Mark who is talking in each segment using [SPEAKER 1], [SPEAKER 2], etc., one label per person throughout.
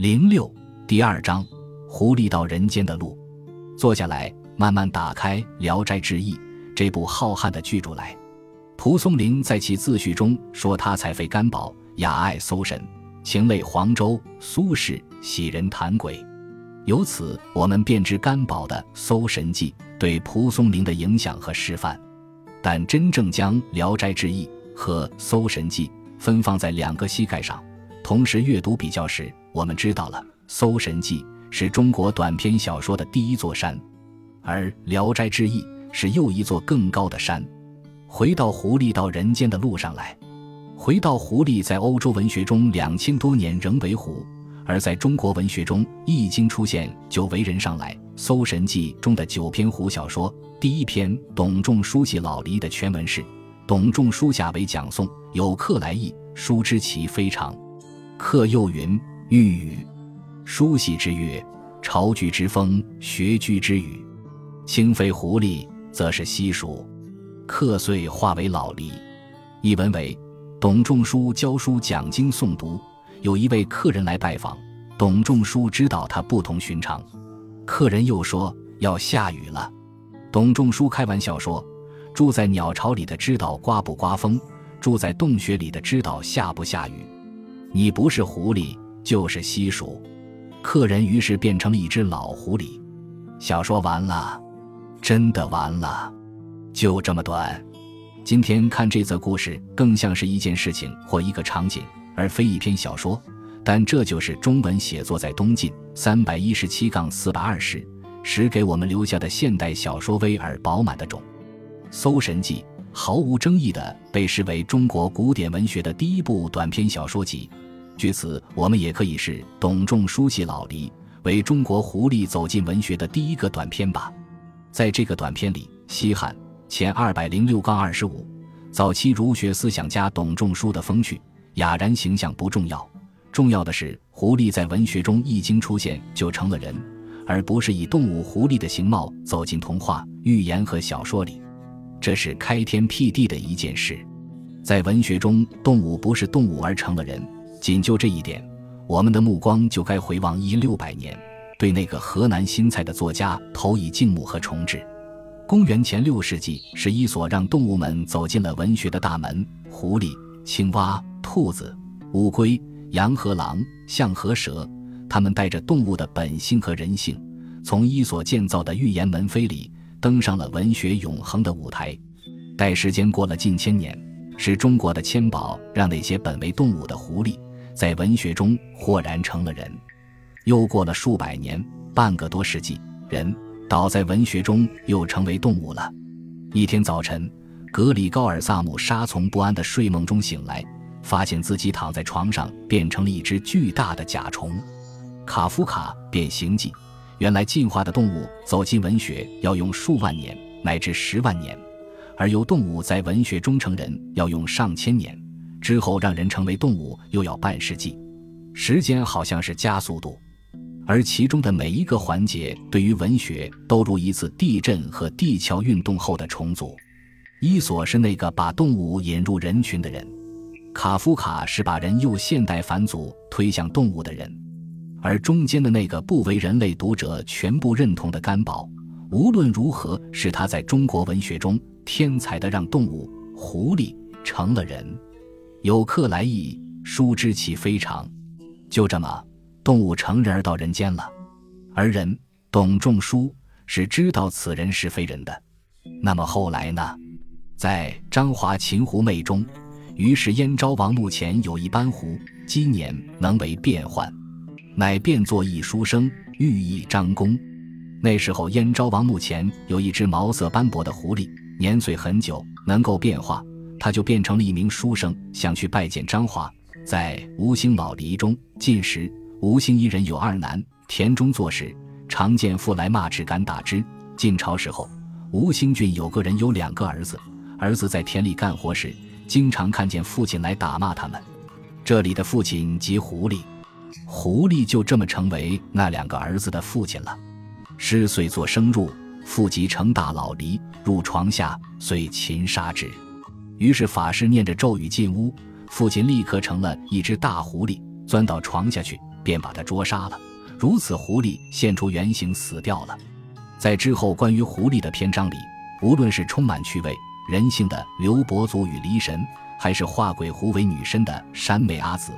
[SPEAKER 1] 零六第二章，狐狸到人间的路。坐下来，慢慢打开《聊斋志异》这部浩瀚的巨著来。蒲松龄在其自序中说：“他才废干宝，雅爱搜神，情类黄州。苏轼喜人谈鬼。”由此，我们便知干宝的《搜神记》对蒲松龄的影响和示范。但真正将《聊斋志异》和《搜神记》分放在两个膝盖上，同时阅读比较时，我们知道了，《搜神记》是中国短篇小说的第一座山，而《聊斋志异》是又一座更高的山。回到狐狸到人间的路上来，回到狐狸在欧洲文学中两千多年仍为狐，而在中国文学中一经出现就为人上来。《搜神记》中的九篇狐小说，第一篇董仲舒系老黎的全文是：董仲舒下为讲诵，有客来意，书知其非常。客又云。欲语，书系之曰：“朝居之风，学居之语。轻非狐狸，则是西蜀。”客遂化为老狸。一文为：董仲舒教书讲经诵读，有一位客人来拜访，董仲舒知道他不同寻常。客人又说要下雨了，董仲舒开玩笑说：“住在鸟巢里的知道刮不刮风，住在洞穴里的知道下不下雨。你不是狐狸。”就是西蜀，客人于是变成了一只老狐狸。小说完了，真的完了，就这么短。今天看这则故事，更像是一件事情或一个场景，而非一篇小说。但这就是中文写作在东晋三百一十七杠四百二十时给我们留下的现代小说威而饱满的种。《搜神记》毫无争议地被视为中国古典文学的第一部短篇小说集。据此，我们也可以视董仲舒系老黎为中国狐狸走进文学的第一个短篇吧。在这个短篇里，西汉前二百零六杠二十五，早期儒学思想家董仲舒的风趣雅然形象不重要，重要的是狐狸在文学中一经出现就成了人，而不是以动物狐狸的形貌走进童话、寓言和小说里。这是开天辟地的一件事，在文学中，动物不是动物而成了人。仅就这一点，我们的目光就该回望一六百年，对那个河南新蔡的作家投以敬慕和崇致。公元前六世纪是伊索让动物们走进了文学的大门，狐狸、青蛙、兔子、乌龟、羊和狼、象和蛇，他们带着动物的本性和人性，从伊索建造的寓言门扉里登上了文学永恒的舞台。待时间过了近千年，是中国的千宝让那些本为动物的狐狸。在文学中豁然成了人，又过了数百年，半个多世纪，人倒在文学中又成为动物了。一天早晨，格里高尔萨姆沙从不安的睡梦中醒来，发现自己躺在床上变成了一只巨大的甲虫。卡夫卡变形记，原来进化的动物走进文学要用数万年乃至十万年，而由动物在文学中成人要用上千年。之后让人成为动物又要半世纪，时间好像是加速度，而其中的每一个环节对于文学都如一次地震和地壳运动后的重组。伊索是那个把动物引入人群的人，卡夫卡是把人又现代返祖推向动物的人，而中间的那个不为人类读者全部认同的甘宝，无论如何是他在中国文学中天才的让动物狐狸成了人。有客来议，书知其非常。就这么，动物成人而到人间了，而人董仲舒是知道此人是非人的。那么后来呢？在《张华秦狐魅》中，于是燕昭王墓前有一斑狐，今年能为变幻，乃变作一书生，寓意张公。那时候燕昭王墓前有一只毛色斑驳的狐狸，年岁很久，能够变化。他就变成了一名书生，想去拜见张华。在吴兴老黎中，晋时吴兴一人有二男，田中做事，常见父来骂斥敢打之。晋朝时候，吴兴郡有个人有两个儿子，儿子在田里干活时，经常看见父亲来打骂他们。这里的父亲即狐狸，狐狸就这么成为那两个儿子的父亲了。师遂作生入，父即成大老黎，入床下，遂擒杀之。于是法师念着咒语进屋，父亲立刻成了一只大狐狸，钻到床下去，便把他捉杀了。如此，狐狸现出原形，死掉了。在之后关于狐狸的篇章里，无论是充满趣味、人性的刘伯祖与离神，还是化鬼狐为女身的山美阿紫，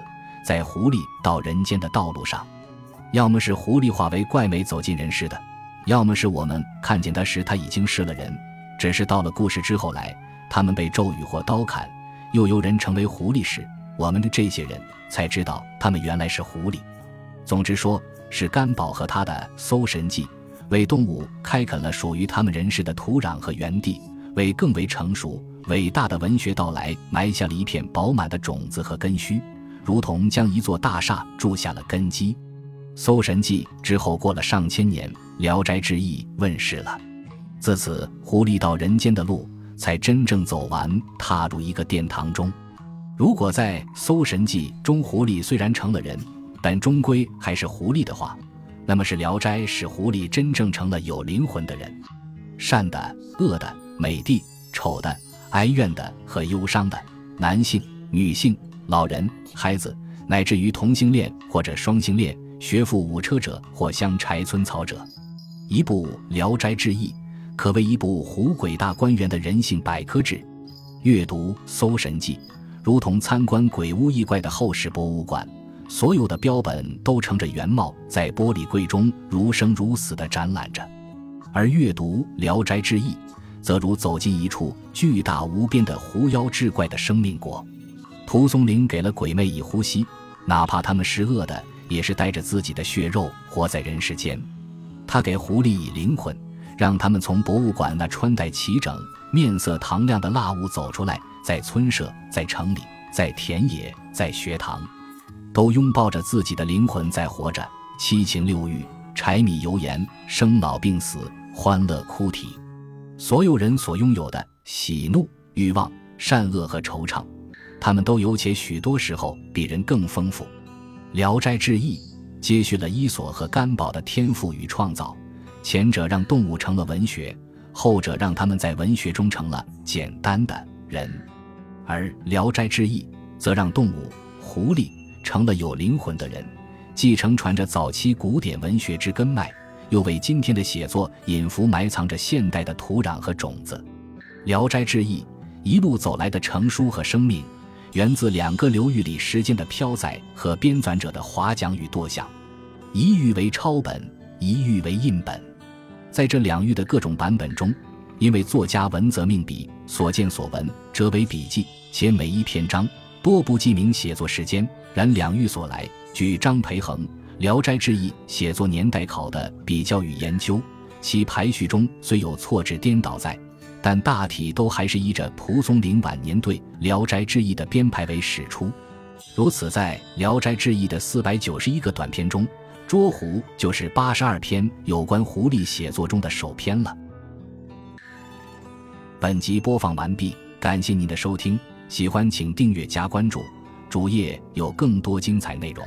[SPEAKER 1] 在狐狸到人间的道路上，要么是狐狸化为怪美走进人世的，要么是我们看见他时他已经是了人，只是到了故事之后来，他们被咒语或刀砍，又由人成为狐狸时，我们的这些人才知道他们原来是狐狸。总之说。是甘宝和他的《搜神记》，为动物开垦了属于他们人世的土壤和园地，为更为成熟、伟大的文学到来埋下了一片饱满的种子和根须，如同将一座大厦筑下了根基。《搜神记》之后过了上千年，《聊斋志异》问世了，自此狐狸到人间的路才真正走完，踏入一个殿堂中。如果在《搜神记》中，狐狸虽然成了人。但终归还是狐狸的话，那么是《聊斋》使狐狸真正成了有灵魂的人，善的、恶的、美的、丑的、哀怨的和忧伤的，男性、女性、老人、孩子，乃至于同性恋或者双性恋、学富五车者或乡柴村草者，一部《聊斋志异》可谓一部狐鬼大观园的人性百科志。阅读《搜神记》，如同参观鬼屋异怪的后世博物馆。所有的标本都乘着原貌，在玻璃柜中如生如死地展览着，而阅读《聊斋志异》，则如走进一处巨大无边的狐妖志怪的生命国。蒲松龄给了鬼魅以呼吸，哪怕他们是恶的，也是带着自己的血肉活在人世间。他给狐狸以灵魂，让他们从博物馆那穿戴齐整、面色堂亮的蜡物走出来，在村舍，在城里，在田野，在学堂。都拥抱着自己的灵魂在活着，七情六欲、柴米油盐、生老病死、欢乐哭啼，所有人所拥有的喜怒、欲望、善恶和惆怅，他们都有且许多时候比人更丰富。《聊斋志异》接续了伊索和甘宝的天赋与创造，前者让动物成了文学，后者让他们在文学中成了简单的人，而《聊斋志异》则让动物狐狸。成了有灵魂的人，继承传着早期古典文学之根脉，又为今天的写作隐伏埋藏着现代的土壤和种子。《聊斋志异》一路走来的成书和生命，源自两个流域里时间的飘载和编纂者的划桨与舵向，一域为抄本，一域为印本。在这两域的各种版本中，因为作家文则命笔，所见所闻折为笔记，且每一篇章。多不记名写作时间，然两域所来，据张培恒《聊斋志异》写作年代考的比较与研究，其排序中虽有错置颠倒在，但大体都还是依着蒲松龄晚年对《聊斋志异》的编排为始出。如此，在《聊斋志异》的四百九十一个短篇中，《捉狐》就是八十二篇有关狐狸写作中的首篇了。本集播放完毕，感谢您的收听。喜欢请订阅加关注，主页有更多精彩内容。